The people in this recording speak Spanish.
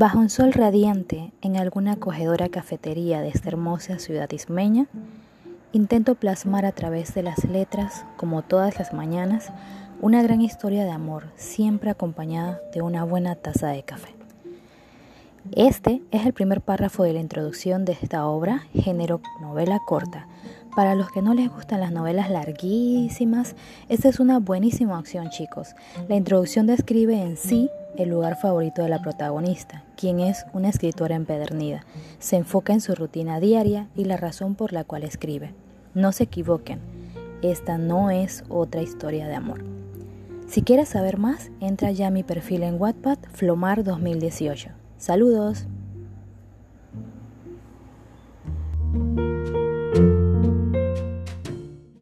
Bajo un sol radiante en alguna acogedora cafetería de esta hermosa ciudad ismeña, intento plasmar a través de las letras, como todas las mañanas, una gran historia de amor, siempre acompañada de una buena taza de café. Este es el primer párrafo de la introducción de esta obra, género novela corta. Para los que no les gustan las novelas larguísimas, esta es una buenísima opción, chicos. La introducción describe en sí el lugar favorito de la protagonista, quien es una escritora empedernida. Se enfoca en su rutina diaria y la razón por la cual escribe. No se equivoquen, esta no es otra historia de amor. Si quieres saber más, entra ya a mi perfil en Wattpad Flomar 2018. Saludos.